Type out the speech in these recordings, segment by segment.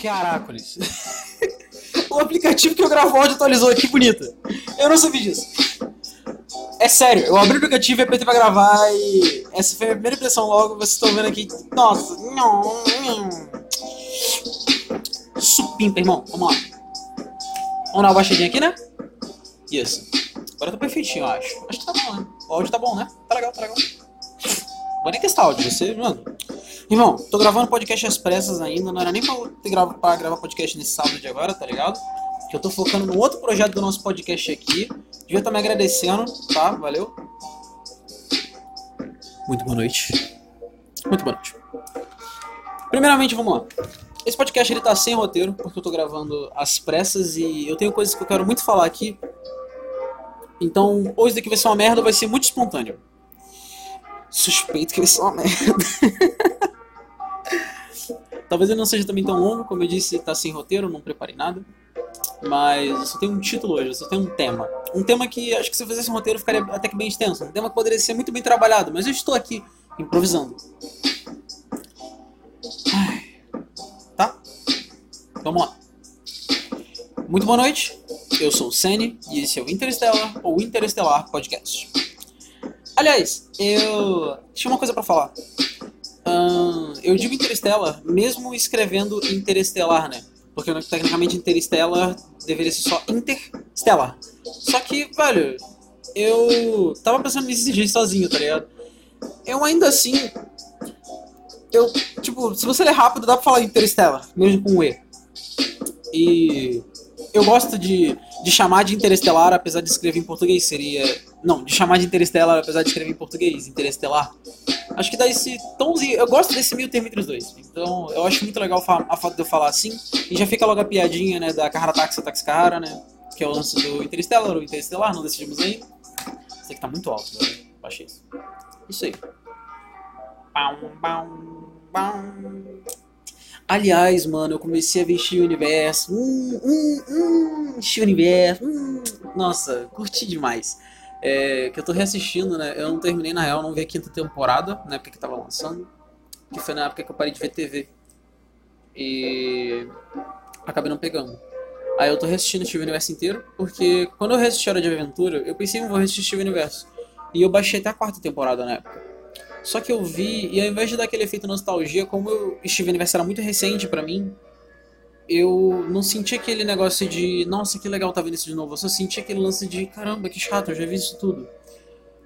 Caracoles. o aplicativo que eu gravo áudio atualizou, que bonito. Eu não sabia disso. É sério, eu abri o aplicativo e apertei pra gravar e essa foi a primeira impressão logo, vocês estão vendo aqui. Nossa. Supimpa, irmão. Vamos lá. Vamos dar uma baixadinha aqui, né? Isso. Agora tá perfeitinho, eu acho. Acho que tá bom, né? O áudio tá bom, né? Tá legal, tá legal. Vou nem testar áudio, você, mano. Irmão, tô gravando podcast às pressas ainda, não era nem pra, ter grava, pra gravar podcast nesse sábado de agora, tá ligado? Que eu tô focando no outro projeto do nosso podcast aqui. Devia estar tá me agradecendo, tá? Valeu. Muito boa noite. Muito boa noite. Primeiramente, vamos lá. Esse podcast ele tá sem roteiro, porque eu tô gravando às pressas e eu tenho coisas que eu quero muito falar aqui. Então, ou isso daqui vai ser uma merda vai ser muito espontâneo. Suspeito que vai ser uma merda. Talvez ele não seja também tão longo, como eu disse, tá sem roteiro, não preparei nada. Mas eu só tenho um título hoje, eu só tenho um tema. Um tema que acho que se eu fizesse um roteiro ficaria até que bem extenso. Um tema que poderia ser muito bem trabalhado, mas eu estou aqui improvisando. Tá? Vamos lá. Muito boa noite, eu sou o Sene e esse é o Interstellar ou Interestelar Podcast. Aliás, eu tinha uma coisa para falar. Eu digo Interstellar mesmo escrevendo Interestelar, né? Porque tecnicamente Interstellar deveria ser só Interstellar. Só que, velho, eu tava pensando nisso dia sozinho, tá ligado? Eu ainda assim. Eu, tipo, se você ler rápido, dá pra falar Interstellar, mesmo com um E. E eu gosto de, de chamar de Interestelar, apesar de escrever em português, seria. Não, de chamar de Interestelar, apesar de escrever em português, Interestelar. Acho que dá esse tomzinho. Eu gosto desse meio termo entre os dois. Então, eu acho muito legal a foto de eu falar assim. E já fica logo a piadinha, né, da Carra Taxa Taxi Carrara, né? Que é o lance do Interstellar ou Interestelar, não decidimos ainda. Isso aqui tá muito alto, velho. Baixei isso. Isso aí. Bam, bam, bam. Aliás, mano, eu comecei a ver Steven Universo. Hum, hum, hum, Steven Universo. Hum. Nossa, curti demais. É, que eu tô reassistindo, né? Eu não terminei, na real, não vi a quinta temporada, na época que tava lançando. Que foi na época que eu parei de ver TV. E. Acabei não pegando. Aí eu tô reassistindo Steven Universo inteiro, porque quando eu reassisti Hora de Aventura, eu pensei em vou reassistir Steven Universo. E eu baixei até a quarta temporada na época. Só que eu vi, e ao invés de dar aquele efeito nostalgia, como o Steven Universe era muito recente para mim, eu não senti aquele negócio de, nossa, que legal tá vendo isso de novo. Eu só senti aquele lance de, caramba, que chato, eu já vi isso tudo.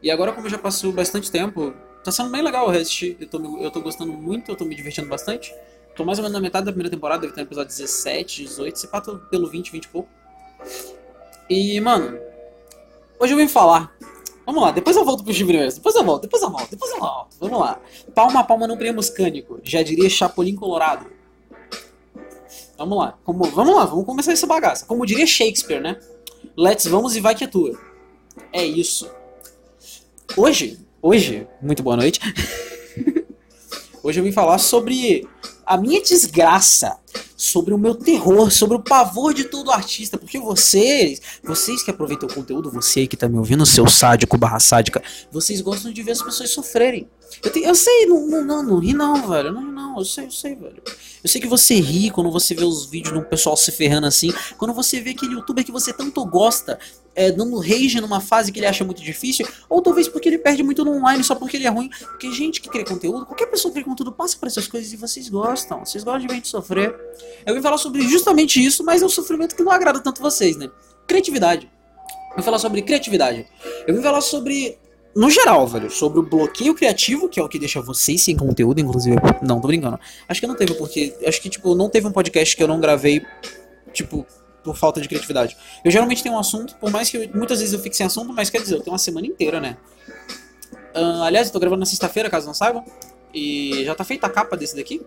E agora, como já passou bastante tempo, tá sendo bem legal reassistir. Eu tô, eu tô gostando muito, eu tô me divertindo bastante. Tô mais ou menos na metade da primeira temporada, deve ter no episódio 17, 18, se pá, pelo 20, 20 e pouco. E, mano, hoje eu vim falar Vamos lá, depois eu volto pro Steven Universo. Depois eu volto, depois eu volto, depois eu volto. Vamos lá. Palma a palma não prêmio cânico. Já diria Chapolin Colorado. Vamos lá. Como, vamos lá, vamos começar essa bagaça. Como diria Shakespeare, né? Let's vamos e vai que é tua. É isso. Hoje, hoje, muito boa noite. hoje eu vim falar sobre a minha desgraça sobre o meu terror, sobre o pavor de todo artista, porque vocês, vocês que aproveitam o conteúdo, você que tá me ouvindo, seu sádico barra sádica, vocês gostam de ver as pessoas sofrerem. Eu, tenho, eu sei, não, não, não, não ri não, velho, não, não, eu sei, eu sei, velho. Eu sei que você ri quando você vê os vídeos de um pessoal se ferrando assim, quando você vê aquele youtuber que você tanto gosta, é, dando rage numa fase que ele acha muito difícil, ou talvez porque ele perde muito no online só porque ele é ruim. Porque gente que cria conteúdo, qualquer pessoa que cria conteúdo passa por essas coisas e vocês gostam. Vocês gostam de ver gente sofrer. Eu vim falar sobre justamente isso, mas é um sofrimento que não agrada tanto vocês, né? Criatividade. Eu vim falar sobre criatividade. Eu vim falar sobre no geral, velho, sobre o bloqueio criativo, que é o que deixa vocês sem conteúdo, inclusive. Não, tô brincando. Acho que não teve, porque. Acho que, tipo, não teve um podcast que eu não gravei, tipo, por falta de criatividade. Eu geralmente tenho um assunto, por mais que eu, muitas vezes eu fique sem assunto, mas quer dizer, eu tenho uma semana inteira, né? Uh, aliás, eu tô gravando na sexta-feira, caso não saibam. E já tá feita a capa desse daqui.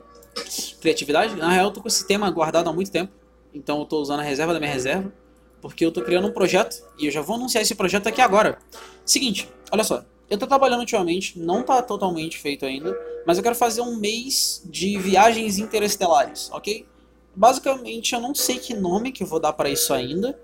Criatividade. Na real, eu tô com esse tema guardado há muito tempo. Então eu tô usando a reserva da minha reserva. Porque eu tô criando um projeto. E eu já vou anunciar esse projeto aqui agora. Seguinte, olha só. Eu tô trabalhando ultimamente, não tá totalmente feito ainda. Mas eu quero fazer um mês de viagens interestelares, ok? Basicamente, eu não sei que nome que eu vou dar para isso ainda,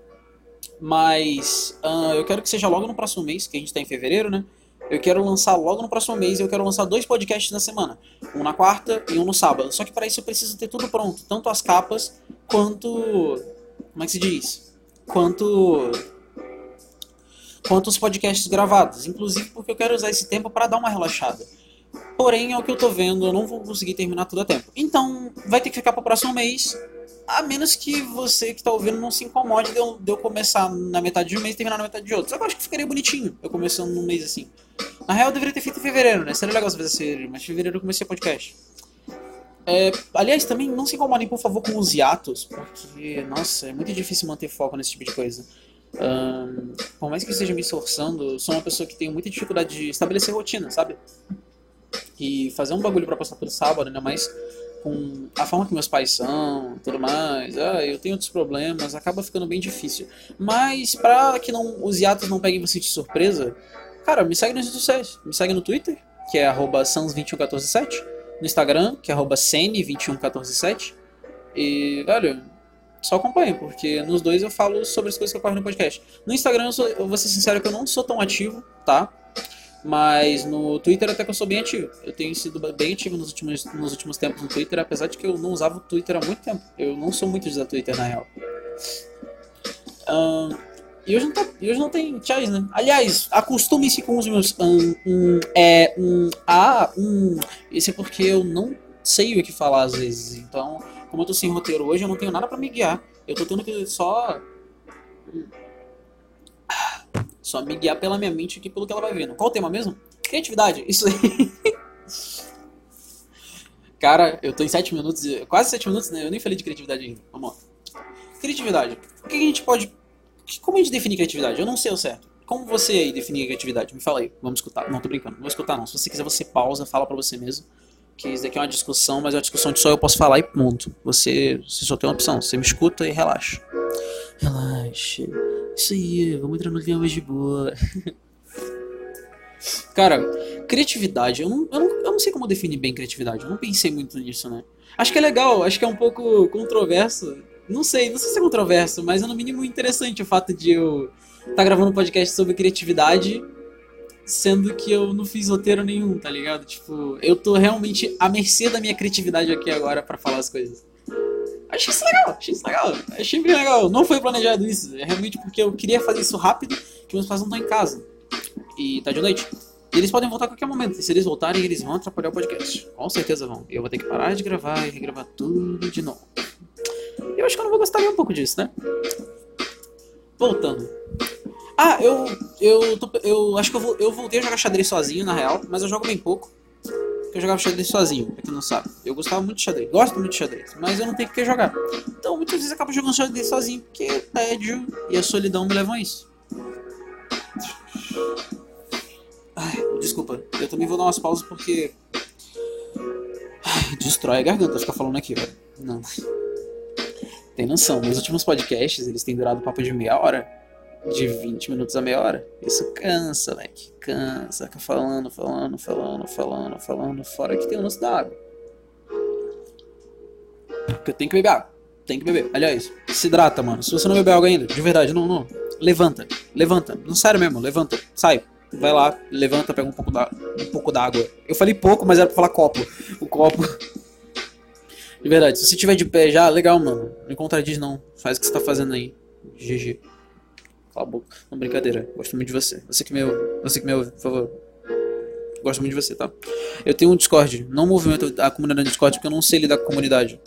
mas uh, eu quero que seja logo no próximo mês, que a gente está em fevereiro, né? eu quero lançar logo no próximo mês, eu quero lançar dois podcasts na semana. Um na quarta e um no sábado. Só que para isso eu preciso ter tudo pronto. Tanto as capas, quanto... Como é que se diz? Quanto... Quanto os podcasts gravados. Inclusive porque eu quero usar esse tempo para dar uma relaxada. Porém, é o que eu tô vendo, eu não vou conseguir terminar tudo a tempo. Então, vai ter que ficar pro próximo mês. A menos que você que tá ouvindo não se incomode de eu, de eu começar na metade de um mês e terminar na metade de outro. Só que eu acho que ficaria bonitinho eu começando num mês assim. Na real, eu deveria ter feito em fevereiro, né? Seria legal se fizesse fevereiro, mas em fevereiro eu comecei o podcast. É, aliás, também não se incomodem, por favor, com os hiatos, porque, nossa, é muito difícil manter foco nesse tipo de coisa. Um, por mais que eu esteja me esforçando, sou uma pessoa que tem muita dificuldade de estabelecer rotina, sabe? E fazer um bagulho para passar pelo sábado, ainda mais com a forma que meus pais são, tudo mais, ah, eu tenho outros problemas, acaba ficando bem difícil. Mas pra que não, os hiatos não peguem você de surpresa, cara, me segue nas redes sociais. Me segue no Twitter, que é arroba sans21147, no Instagram, que é arroba sene21147. E, velho, só acompanhe, porque nos dois eu falo sobre as coisas que ocorrem no podcast. No Instagram, eu, sou, eu vou ser sincero que eu não sou tão ativo, tá? Mas no Twitter até que eu sou bem ativo. Eu tenho sido bem ativo nos últimos, nos últimos tempos no Twitter, apesar de que eu não usava o Twitter há muito tempo. Eu não sou muito de usar Twitter, na real. Um, e hoje não, tá, hoje não tem tchais, né? Aliás, acostume-se com os meus um, um, é, um, ah, um. Isso é porque eu não sei o que falar às vezes. Então, como eu tô sem roteiro hoje, eu não tenho nada para me guiar. Eu tô tendo que só só me guiar pela minha mente aqui pelo que ela vai vendo. Qual o tema mesmo? Criatividade. Isso aí. Cara, eu tô em 7 minutos, quase 7 minutos, né? Eu nem falei de criatividade ainda. Vamos lá. Criatividade. O que a gente pode. Como a gente define criatividade? Eu não sei o certo. Como você aí define criatividade? Me fala aí. Vamos escutar. Não, tô brincando. Não vou escutar, não. Se você quiser, você pausa, fala pra você mesmo. Que isso daqui é uma discussão, mas é uma discussão de só eu posso falar e ponto. Você, você só tem uma opção. Você me escuta e relaxa. Relaxa. Isso aí, vamos entrar no clima mais de boa. Cara, criatividade, eu não, eu, não, eu não sei como definir bem criatividade, eu não pensei muito nisso, né? Acho que é legal, acho que é um pouco controverso. Não sei, não sei se é controverso, mas é no mínimo interessante o fato de eu estar tá gravando um podcast sobre criatividade, sendo que eu não fiz roteiro nenhum, tá ligado? Tipo, eu tô realmente à mercê da minha criatividade aqui agora para falar as coisas. Achei isso legal, achei isso legal. Achei bem legal. Não foi planejado isso. É realmente porque eu queria fazer isso rápido, que meus pais não estão em casa. E tá de noite. E eles podem voltar a qualquer momento. E se eles voltarem, eles vão atrapalhar o podcast. Com certeza vão. Eu vou ter que parar de gravar e regravar tudo de novo. Eu acho que eu não vou gostar nem um pouco disso, né? Voltando. Ah, eu. Eu, tô, eu acho que eu, vou, eu voltei a jogar xadrez sozinho, na real, mas eu jogo bem pouco eu jogava xadrez sozinho, pra quem não sabe. Eu gostava muito de xadrez, gosto muito de xadrez, mas eu não tenho que jogar. Então muitas vezes eu acabo jogando xadrez sozinho, porque o tédio e a solidão me levam a isso. Ai, desculpa, eu também vou dar umas pausas porque. Ai, destrói a garganta ficar falando aqui, velho. Não. Tem noção, meus últimos podcasts eles têm durado papo de meia hora de 20 minutos a meia hora. Isso cansa, moleque. Cansa. Fica falando, falando, falando, falando, falando. Fora que tem o lance da água. Porque eu tenho que beber água. Tem que beber. Aliás, se hidrata, mano. Se você não beber água ainda, de verdade, não, não. Levanta. Levanta. Não, sério mesmo, levanta. Sai. Vai lá, levanta, pega um pouco da um pouco d'água. Eu falei pouco, mas era pra falar copo. O copo. De verdade, se você tiver de pé já, legal, mano. Não contradiz não. Faz o que você tá fazendo aí. GG. Cala a boca. Não, brincadeira. Gosto muito de você. Você que me ouve, você que me ouve, por favor. Gosto muito de você, tá? Eu tenho um Discord. Não movimento a comunidade no Discord porque eu não sei lidar com a comunidade.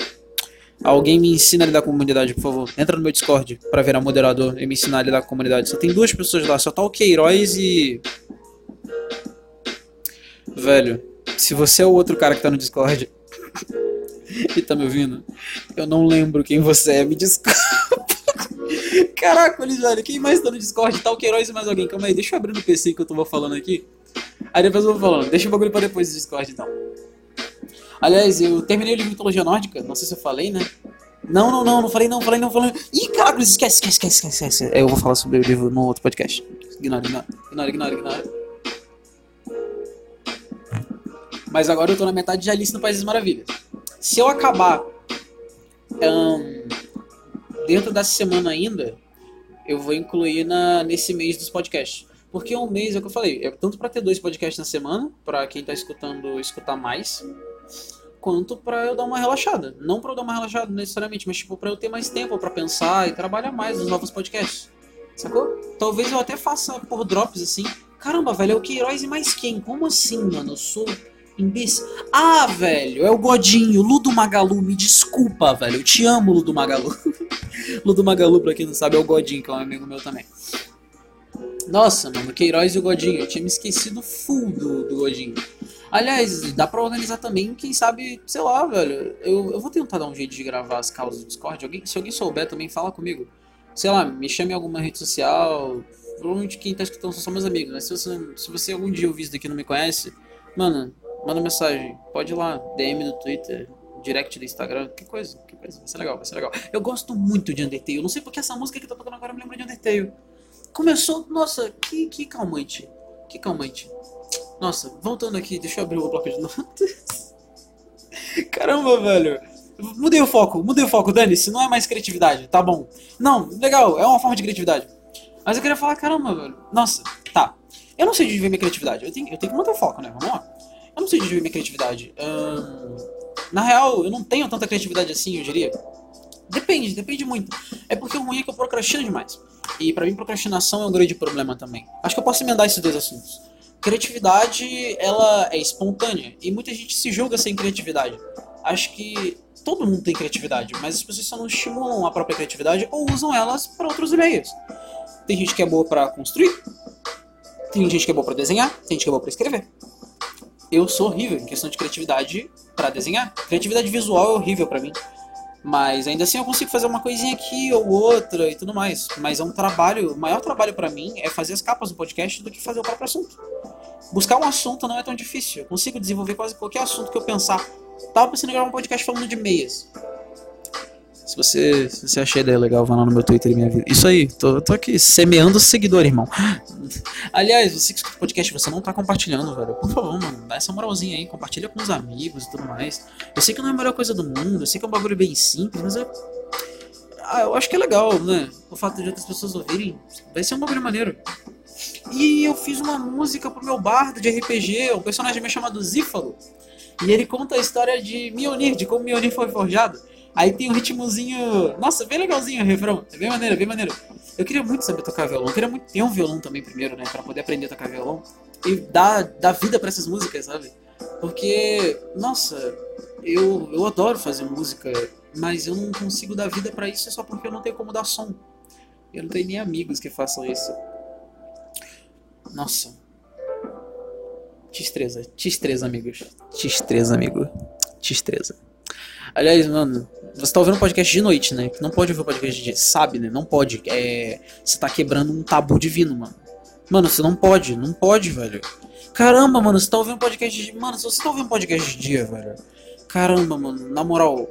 Alguém me ensina a lidar com a comunidade, por favor. Entra no meu Discord pra virar moderador e me ensinar a lidar com a comunidade. Só tem duas pessoas lá, só tá o Queiroz e. Velho, se você é o outro cara que tá no Discord e tá me ouvindo, eu não lembro quem você é, me desculpa. Caraca, velho, quem mais tá no Discord? Tá o Queiroz e mais alguém. Calma aí, deixa eu abrir no PC que eu tô falando aqui. Aí depois eu vou falando. Deixa o bagulho pra depois do Discord, então. Aliás, eu terminei o livro mitologia nórdica. Não sei se eu falei, né? Não, não, não, não falei, não, falei, não, falei. Ih, caraca, esquece, esquece, esquece, esquece, esquece. Eu vou falar sobre o livro no outro podcast. Ignora, ignora, ignora, ignora, ignora. Mas agora eu tô na metade de Alice no País das Maravilhas. Se eu acabar um, dentro dessa semana ainda, eu vou incluir na, nesse mês dos podcasts. Porque um mês, é o que eu falei, é tanto para ter dois podcasts na semana, para quem tá escutando escutar mais, quanto para eu dar uma relaxada. Não para eu dar uma relaxada necessariamente, mas tipo para eu ter mais tempo para pensar e trabalhar mais nos novos podcasts. Sacou? Talvez eu até faça por drops assim. Caramba, velho, é o Queiroz e mais quem? Como assim, mano? Eu sou Ah, velho, é o Godinho, Ludo Magalu. Me desculpa, velho. Eu te amo, Ludo Magalu. Ludo Magalu, pra quem não sabe, é o Godinho, que é um amigo meu também. Nossa, mano, Queiroz e o Godinho. Eu tinha me esquecido full do, do Godinho. Aliás, dá pra organizar também, quem sabe, sei lá, velho. Eu, eu vou tentar dar um jeito de gravar as causas do Discord. Alguém, se alguém souber também, fala comigo. Sei lá, me chame em alguma rede social. Provavelmente quem tá escutando são só meus amigos, mas se você, se você algum dia ouvir isso daqui e não me conhece, mano, manda mensagem. Pode ir lá, DM no Twitter, direct do Instagram, que coisa, que coisa. Vai ser legal, vai ser legal. Eu gosto muito de Undertale. Eu não sei porque essa música que tá tocando agora me lembra de Undertale. Começou, nossa, que, que calmante. Que calmante. Nossa, voltando aqui, deixa eu abrir o bloco de notas. Caramba, velho. Mudei o foco, mudei o foco, Dani, se não é mais criatividade, tá bom. Não, legal, é uma forma de criatividade. Mas eu queria falar, caramba, velho. Nossa, tá. Eu não sei de viver minha criatividade. Eu tenho, eu tenho que manter o foco, né? Vamos lá. Eu não sei de minha criatividade. Hum, na real, eu não tenho tanta criatividade assim, eu diria. Depende, depende muito. É porque o ruim é que eu procrastino demais. E para mim, procrastinação é um grande problema também. Acho que eu posso emendar esses dois assuntos. Criatividade, ela é espontânea e muita gente se julga sem criatividade. Acho que todo mundo tem criatividade, mas as pessoas só não estimulam a própria criatividade ou usam elas para outros meios. Tem gente que é boa para construir, tem gente que é boa para desenhar, tem gente que é boa para escrever. Eu sou horrível em questão de criatividade para desenhar. Criatividade visual é horrível para mim. Mas ainda assim eu consigo fazer uma coisinha aqui ou outra e tudo mais. Mas é um trabalho, o maior trabalho para mim é fazer as capas do podcast do que fazer o próprio assunto. Buscar um assunto não é tão difícil. Eu consigo desenvolver quase qualquer assunto que eu pensar. Tava pensando em gravar um podcast falando de meias. Se você, se você achar a ideia legal, vai lá no meu Twitter e minha vida. Isso aí, tô, tô aqui semeando seguidor, irmão. Aliás, você que escuta o podcast, você não tá compartilhando, velho. Por favor, mano, dá essa moralzinha aí, compartilha com os amigos e tudo mais. Eu sei que não é a melhor coisa do mundo, eu sei que é um bagulho bem simples, mas eu. Ah, eu acho que é legal, né? O fato de outras pessoas ouvirem, vai ser um bagulho maneiro. E eu fiz uma música pro meu bardo de RPG, um personagem meu chamado Zífalo. E ele conta a história de Mionir, de como Mionir foi forjado. Aí tem um ritmozinho. Nossa, bem legalzinho o refrão. É bem maneiro, bem maneiro. Eu queria muito saber tocar violão. Eu queria muito ter um violão também primeiro, né? Pra poder aprender a tocar violão. E dar, dar vida para essas músicas, sabe? Porque, nossa, eu, eu adoro fazer música, mas eu não consigo dar vida para isso só porque eu não tenho como dar som. Eu não tenho nem amigos que façam isso. Nossa. Tistreza. Tistreza, amigos. Tistreza, amigo. Tistreza. Aliás, mano, você tá ouvindo um podcast de noite, né? Não pode ouvir o podcast de dia. Sabe, né? Não pode. É, você tá quebrando um tabu divino, mano. Mano, você não pode. Não pode, velho. Caramba, mano, você tá ouvindo um podcast de. Mano, você tá ouvindo um podcast de dia, velho. Caramba, mano, na moral.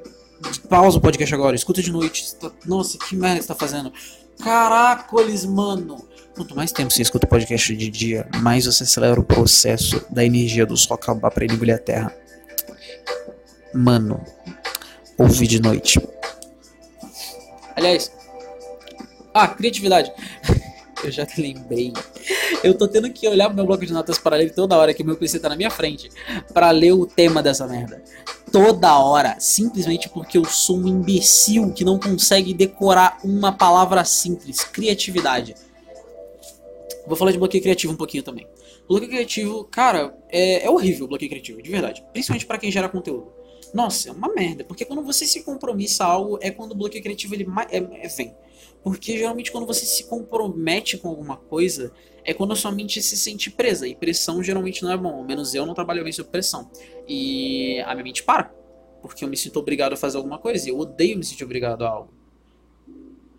Pausa o podcast agora, escuta de noite. Tá... Nossa, que merda você tá fazendo. Caracoles, mano. Quanto mais tempo você escuta o podcast de dia, mais você acelera o processo da energia do sol acabar pra ele engolir a terra. Mano, ouve de noite. Aliás, ah, criatividade. Eu já lembrei. Eu tô tendo que olhar pro meu bloco de notas para ler toda hora que meu PC tá na minha frente para ler o tema dessa merda. Toda hora, simplesmente porque eu sou um imbecil que não consegue decorar uma palavra simples, criatividade. Vou falar de bloqueio criativo um pouquinho também. Bloqueio criativo, cara, é, é horrível o bloqueio criativo, de verdade. Principalmente para quem gera conteúdo. Nossa, é uma merda. Porque quando você se compromissa a algo, é quando o bloqueio criativo ele é, é, vem. Porque geralmente quando você se compromete com alguma coisa, é quando a sua mente se sente presa. E pressão geralmente não é bom. Ao menos eu não trabalho bem sob pressão. E a minha mente para. Porque eu me sinto obrigado a fazer alguma coisa. E eu odeio me sentir obrigado a algo.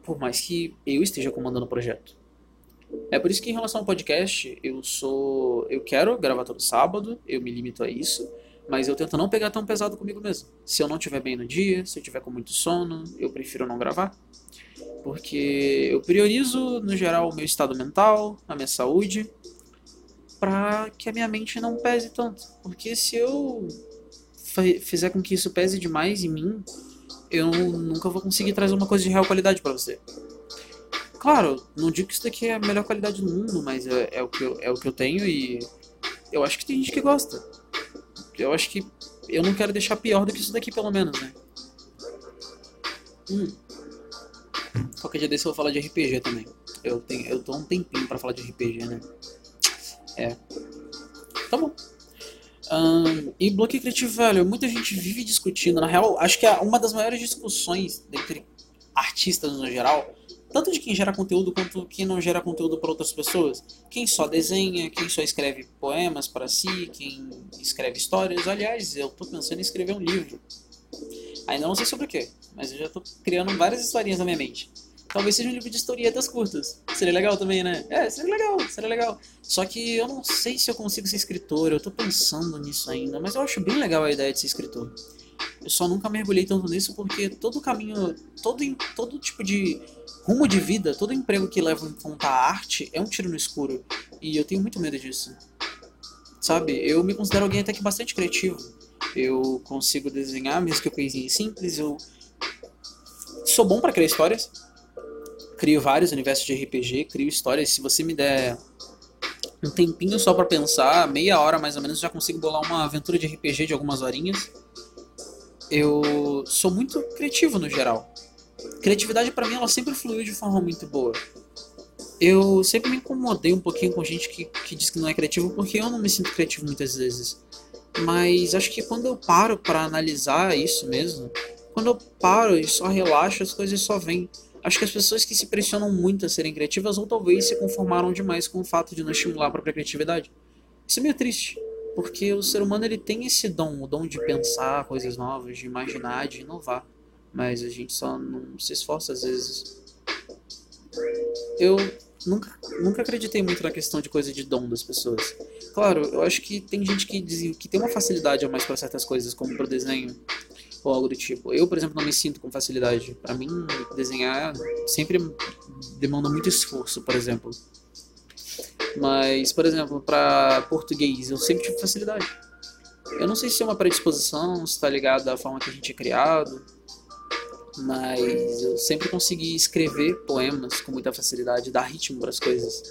Por mais que eu esteja comandando o projeto. É por isso que em relação ao podcast, eu sou. Eu quero gravar todo sábado, eu me limito a isso. Mas eu tento não pegar tão pesado comigo mesmo. Se eu não estiver bem no dia, se eu estiver com muito sono, eu prefiro não gravar. Porque eu priorizo, no geral, o meu estado mental, a minha saúde, para que a minha mente não pese tanto. Porque se eu fizer com que isso pese demais em mim, eu nunca vou conseguir trazer uma coisa de real qualidade para você. Claro, não digo que isso daqui é a melhor qualidade do mundo, mas é, é, o, que eu, é o que eu tenho e eu acho que tem gente que gosta. Eu acho que eu não quero deixar pior do que isso daqui, pelo menos, né? Hum. Qualquer dia desse eu vou falar de RPG também. Eu, tenho, eu tô um tempinho pra falar de RPG, né? É. Tá bom. Um, e bloqueio criativo, velho, muita gente vive discutindo. Na real, acho que é uma das maiores discussões entre artistas no geral, tanto de quem gera conteúdo quanto quem não gera conteúdo para outras pessoas. Quem só desenha, quem só escreve poemas para si, quem escreve histórias. Aliás, eu tô pensando em escrever um livro. Ainda não sei sobre o que, mas eu já tô criando várias historinhas na minha mente. Talvez seja um livro de historietas curtas. Seria legal também, né? É, seria legal, seria legal. Só que eu não sei se eu consigo ser escritor, eu tô pensando nisso ainda, mas eu acho bem legal a ideia de ser escritor. Eu só nunca mergulhei tanto nisso porque todo caminho, todo, todo tipo de rumo de vida, todo emprego que leva em conta a arte é um tiro no escuro. E eu tenho muito medo disso. Sabe? Eu me considero alguém até que bastante criativo. Eu consigo desenhar, mesmo que coisinhas simples. Eu sou bom para criar histórias crio vários universos de RPG, crio histórias. Se você me der um tempinho só para pensar, meia hora mais ou menos, já consigo bolar uma aventura de RPG de algumas horinhas. Eu sou muito criativo no geral. Criatividade para mim ela sempre fluiu de forma muito boa. Eu sempre me incomodei um pouquinho com gente que, que diz que não é criativo porque eu não me sinto criativo muitas vezes. Mas acho que quando eu paro para analisar isso mesmo, quando eu paro e só relaxo, as coisas só vêm. Acho que as pessoas que se pressionam muito a serem criativas ou talvez se conformaram demais com o fato de não estimular a própria criatividade. Isso é meio triste, porque o ser humano ele tem esse dom, o dom de pensar coisas novas, de imaginar, de inovar, mas a gente só não se esforça às vezes. Eu nunca, nunca acreditei muito na questão de coisa de dom das pessoas. Claro, eu acho que tem gente que diz que tem uma facilidade a mais para certas coisas, como para desenho, ou algo do tipo. Eu, por exemplo, não me sinto com facilidade. Para mim, desenhar sempre demanda muito esforço, por exemplo. Mas, por exemplo, para português, eu sempre tive facilidade. Eu não sei se é uma predisposição, se está ligado à forma que a gente é criado, mas eu sempre consegui escrever poemas com muita facilidade, dar ritmo para as coisas.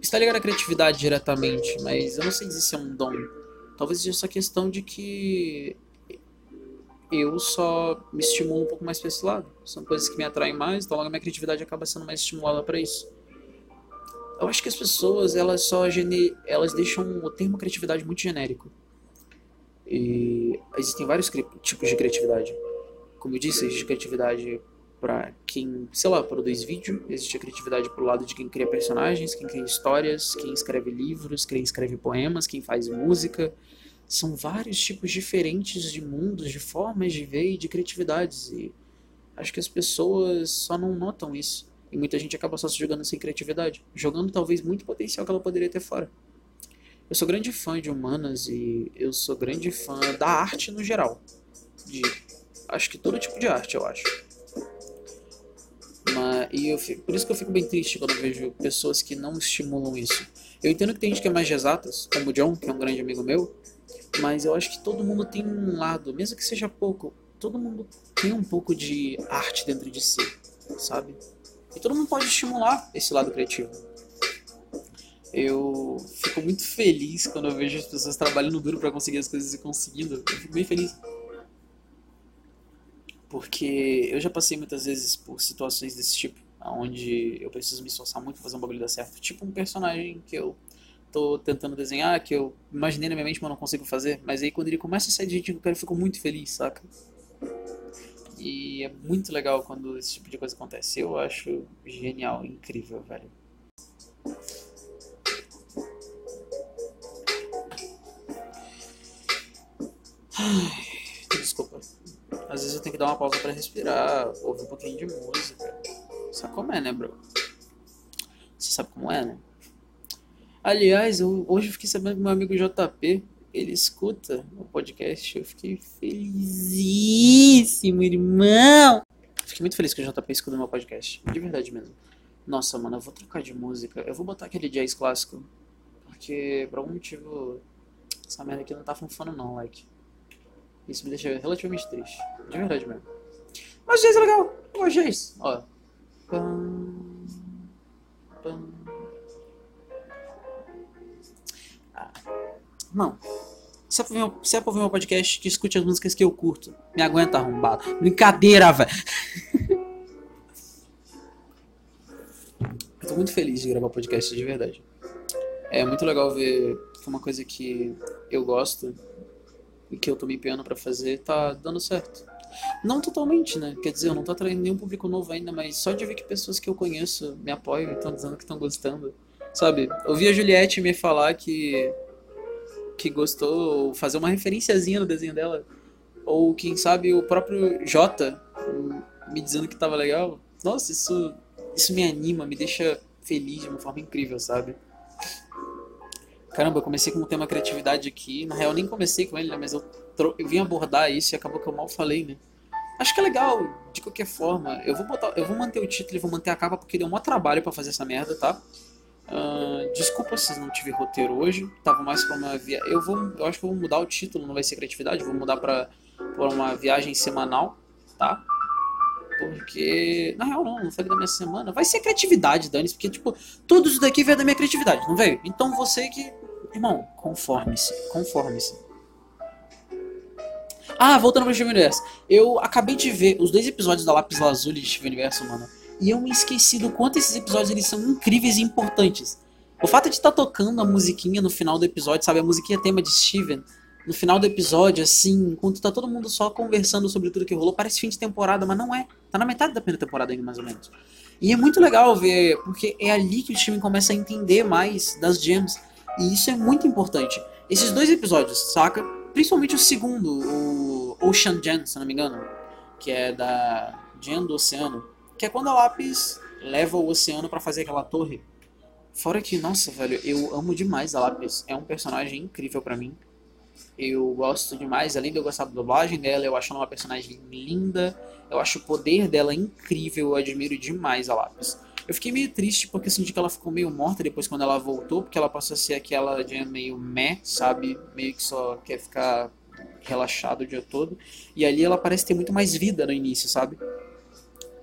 Está ligado à criatividade diretamente, mas eu não sei se é um dom. Talvez seja essa questão de que eu só me estimulo um pouco mais para esse lado. São coisas que me atraem mais, então logo a minha criatividade acaba sendo mais estimulada para isso. Eu acho que as pessoas, elas só gene... elas deixam o termo criatividade muito genérico. E existem vários tipos de criatividade. Como eu disse, existe criatividade para quem, sei lá, produz vídeo, existe a criatividade pro lado de quem cria personagens, quem cria histórias, quem escreve livros, quem escreve poemas, quem faz música, são vários tipos diferentes de mundos, de formas de ver e de criatividades. E acho que as pessoas só não notam isso. E muita gente acaba só se jogando sem criatividade, jogando talvez muito potencial que ela poderia ter fora. Eu sou grande fã de humanas e eu sou grande fã da arte no geral. De, acho que todo tipo de arte, eu acho. Mas, e eu fico, por isso que eu fico bem triste quando vejo pessoas que não estimulam isso. Eu entendo que tem gente que é mais de exatas, como o John, que é um grande amigo meu, mas eu acho que todo mundo tem um lado, mesmo que seja pouco, todo mundo tem um pouco de arte dentro de si, sabe? E todo mundo pode estimular esse lado criativo. Eu fico muito feliz quando eu vejo as pessoas trabalhando duro para conseguir as coisas e conseguindo. Eu fico bem feliz. Porque eu já passei muitas vezes por situações desse tipo, onde eu preciso me esforçar muito pra fazer um bagulho dar certo. Tipo um personagem que eu tô tentando desenhar, que eu imaginei na minha mente, mas não consigo fazer. Mas aí quando ele começa a sair de quero, eu fico muito feliz, saca? E é muito legal quando esse tipo de coisa acontece. Eu acho genial, incrível, velho. Desculpa. Às vezes eu tenho que dar uma pausa para respirar, ouvir um pouquinho de música. Sabe como é, né, bro? Você sabe como é, né? Aliás, eu, hoje eu fiquei sabendo que meu amigo JP, ele escuta o podcast, eu fiquei felizíssimo, irmão! Fiquei muito feliz que o JP escuta o meu podcast, de verdade mesmo. Nossa, mano, eu vou trocar de música, eu vou botar aquele jazz clássico, porque por algum motivo essa merda aqui não tá funcionando não, like. Isso me deixa relativamente triste, de verdade mesmo. Mas jazz é legal, eu jazz, ó. Ah. Não se é, pra meu, se é pra ouvir meu podcast, que escute as músicas que eu curto. Me aguenta arrombado. Brincadeira, velho. eu tô muito feliz de gravar podcast de verdade. É muito legal ver que uma coisa que eu gosto e que eu tô me empenhando pra fazer tá dando certo. Não totalmente, né? Quer dizer, eu não tô atraindo nenhum público novo ainda, mas só de ver que pessoas que eu conheço me apoiam e estão dizendo que estão gostando. Sabe? Ouvi a Juliette me falar que que gostou, fazer uma referenciazinha no desenho dela. Ou quem sabe o próprio Jota me dizendo que tava legal. Nossa, isso, isso me anima, me deixa feliz de uma forma incrível, sabe? Caramba, eu comecei com o tema criatividade aqui. Na real, nem comecei com ele, né? Mas eu, eu vim abordar isso e acabou que eu mal falei, né? Acho que é legal, de qualquer forma. Eu vou botar, eu vou manter o título e vou manter a capa porque deu um trabalho para fazer essa merda, tá? Uh, desculpa se não tive roteiro hoje. Tava mais pra uma via... eu vou, eu acho que vou mudar o título, não vai ser criatividade, vou mudar para uma viagem semanal, tá? Porque, na real não, não foi da minha semana. Vai ser criatividade, Dani, porque tipo, tudo isso daqui veio da minha criatividade, não veio? Então você que, irmão, conforme-se, conforme-se. Ah, voltando pro Steven Universo. Eu acabei de ver os dois episódios da Lápis Lazuli de Steven Universo, mano. E eu me esqueci do quanto esses episódios eles são incríveis e importantes. O fato de estar tá tocando a musiquinha no final do episódio, sabe? A musiquinha tema de Steven. No final do episódio, assim, enquanto tá todo mundo só conversando sobre tudo que rolou, parece fim de temporada, mas não é. Tá na metade da primeira temporada ainda, mais ou menos. E é muito legal ver, porque é ali que o Steven começa a entender mais das gems. E isso é muito importante. Esses dois episódios, saca? Principalmente o segundo, o Ocean Gen, se não me engano. Que é da Gen do Oceano que é quando a Lápis leva o oceano para fazer aquela torre. Fora que, nossa, velho, eu amo demais a Lápis. É um personagem incrível para mim. Eu gosto demais, além de eu gostar da dublagem dela, eu acho ela uma personagem linda. Eu acho o poder dela incrível, eu admiro demais a Lápis. Eu fiquei meio triste porque senti que ela ficou meio morta depois quando ela voltou, porque ela passou a ser aquela de meio meh, sabe? Meio que só quer ficar relaxado o dia todo. E ali ela parece ter muito mais vida no início, sabe?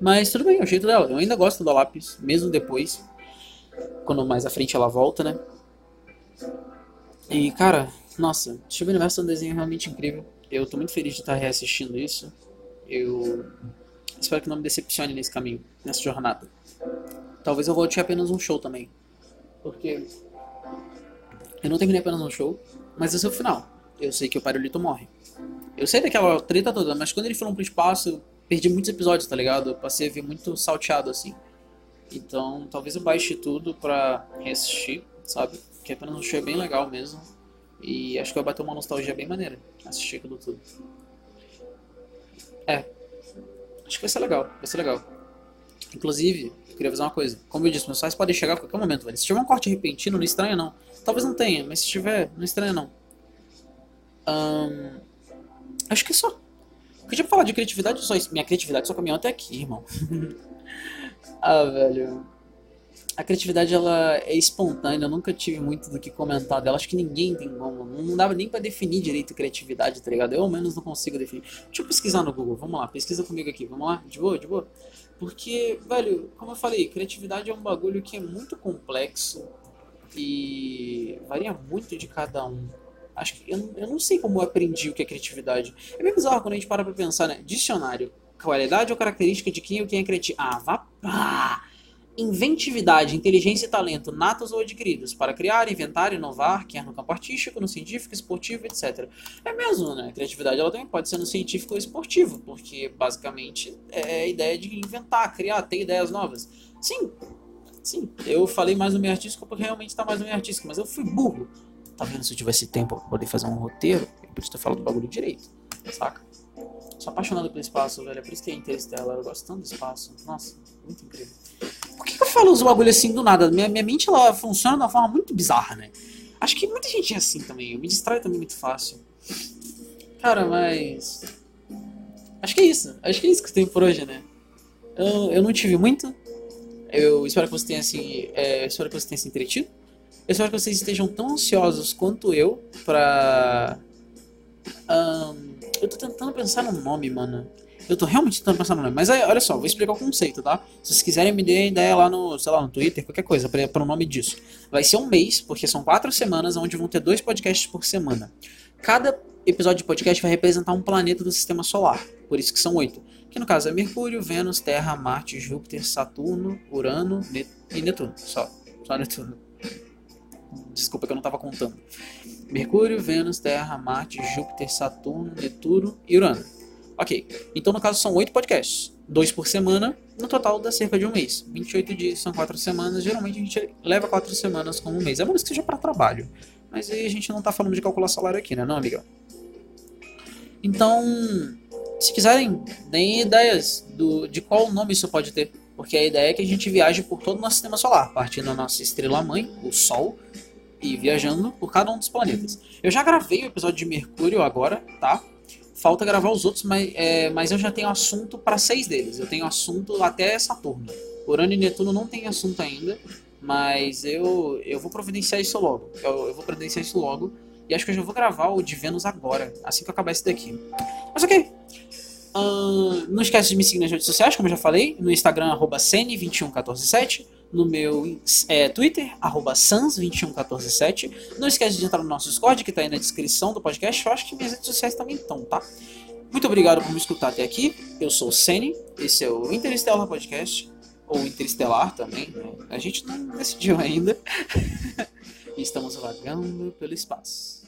Mas tudo bem, é o jeito dela. Eu ainda gosto da lápis, mesmo depois. Quando mais à frente ela volta, né? E, cara, nossa, Steven Universo é um desenho realmente incrível. Eu tô muito feliz de estar reassistindo isso. Eu espero que não me decepcione nesse caminho, nessa jornada. Talvez eu volte apenas um show também. Porque eu não terminei apenas um show, mas esse é o final. Eu sei que o Parolito morre. Eu sei daquela treta toda, mas quando eles foram pro espaço, perdi muitos episódios, tá ligado? Eu passei a ver muito salteado assim. Então, talvez eu baixe tudo pra reassistir, sabe? Que apenas um show é bem legal mesmo. E acho que vai bater uma nostalgia bem maneira assistir aquilo tudo. É. Acho que vai ser legal, vai ser legal. Inclusive, eu queria avisar uma coisa. Como eu disse, meus pais podem chegar a qualquer momento, velho. Se tiver um corte repentino, não estranha não. Talvez não tenha, mas se tiver, não estranha não. Acho que é só. Tipo, falar de criatividade, só, minha criatividade só caminhou até aqui, irmão. ah, velho. A criatividade, ela é espontânea, eu nunca tive muito do que comentar dela. Acho que ninguém tem como. Não dava nem pra definir direito criatividade, tá ligado? Eu, ao menos, não consigo definir. Deixa eu pesquisar no Google, vamos lá, pesquisa comigo aqui, vamos lá? De boa, de boa? Porque, velho, como eu falei, criatividade é um bagulho que é muito complexo e varia muito de cada um. Acho que eu, eu não sei como eu aprendi o que é criatividade. É meio bizarro quando a gente para pra pensar, né? Dicionário. Qualidade ou característica de quem ou quem é criativo? Ah, vá. Ah! Inventividade, inteligência e talento, natos ou adquiridos, para criar, inventar, inovar, quer no campo artístico, no científico, esportivo, etc. É mesmo, né? Criatividade ela também pode ser no científico ou esportivo, porque basicamente é a ideia de inventar, criar, ter ideias novas. Sim, sim. Eu falei mais no meio artístico porque realmente está mais no meio artístico, mas eu fui burro. Tá vendo? Se eu tivesse tempo pra poder fazer um roteiro, eu podia ter falado do bagulho direito, saca? Sou apaixonado pelo espaço, velho. É por isso que é Interstellar. Eu gosto tanto do espaço. Nossa, muito incrível. Por que, que eu falo os bagulho assim do nada? Minha, minha mente ela funciona de uma forma muito bizarra, né? Acho que muita gente é assim também. Eu me distrai também muito fácil. Cara, mas. Acho que é isso. Acho que é isso que eu tenho por hoje, né? Eu, eu não tive muito. Eu espero que você tenha assim. É, espero que você tenha se entretido. Eu espero que vocês estejam tão ansiosos quanto eu pra. Um, eu tô tentando pensar num nome, mano. Eu tô realmente tentando pensar no nome. Mas aí, olha só, vou explicar o conceito, tá? Se vocês quiserem me dê ideia lá no, sei lá, no Twitter, qualquer coisa, para o nome disso. Vai ser um mês, porque são quatro semanas, onde vão ter dois podcasts por semana. Cada episódio de podcast vai representar um planeta do sistema solar. Por isso que são oito. Que no caso é Mercúrio, Vênus, Terra, Marte, Júpiter, Saturno, Urano e Netuno. Só. Só Netuno. Desculpa que eu não estava contando. Mercúrio, Vênus, Terra, Marte, Júpiter, Saturno, Netuno e Urano. Ok, então no caso são oito podcasts, dois por semana, no total dá cerca de um mês. 28 dias são quatro semanas, geralmente a gente leva quatro semanas como um mês, a menos que seja para trabalho. Mas aí a gente não está falando de calcular salário aqui, né, não, amiga? Então, se quiserem, deem ideias do, de qual nome isso pode ter. Porque a ideia é que a gente viaje por todo o nosso sistema solar, partindo da nossa estrela mãe, o Sol, e viajando por cada um dos planetas. Eu já gravei o episódio de Mercúrio agora, tá? Falta gravar os outros, mas, é, mas eu já tenho assunto para seis deles. Eu tenho assunto até Saturno. Urano e Netuno não tem assunto ainda, mas eu, eu vou providenciar isso logo. Eu, eu vou providenciar isso logo. E acho que eu já vou gravar o de Vênus agora, assim que eu acabar esse daqui. Mas ok. Uh, não esquece de me seguir nas redes sociais, como eu já falei. No Instagram, arroba 21147 no meu é, Twitter, arroba sans21147. Não esquece de entrar no nosso Discord, que está aí na descrição do podcast. Eu acho que minhas redes sociais também estão, tá? Muito obrigado por me escutar até aqui. Eu sou o Sene, esse é o Interstellar Podcast, ou Interestelar também, né? a gente não decidiu ainda. estamos vagando pelo espaço.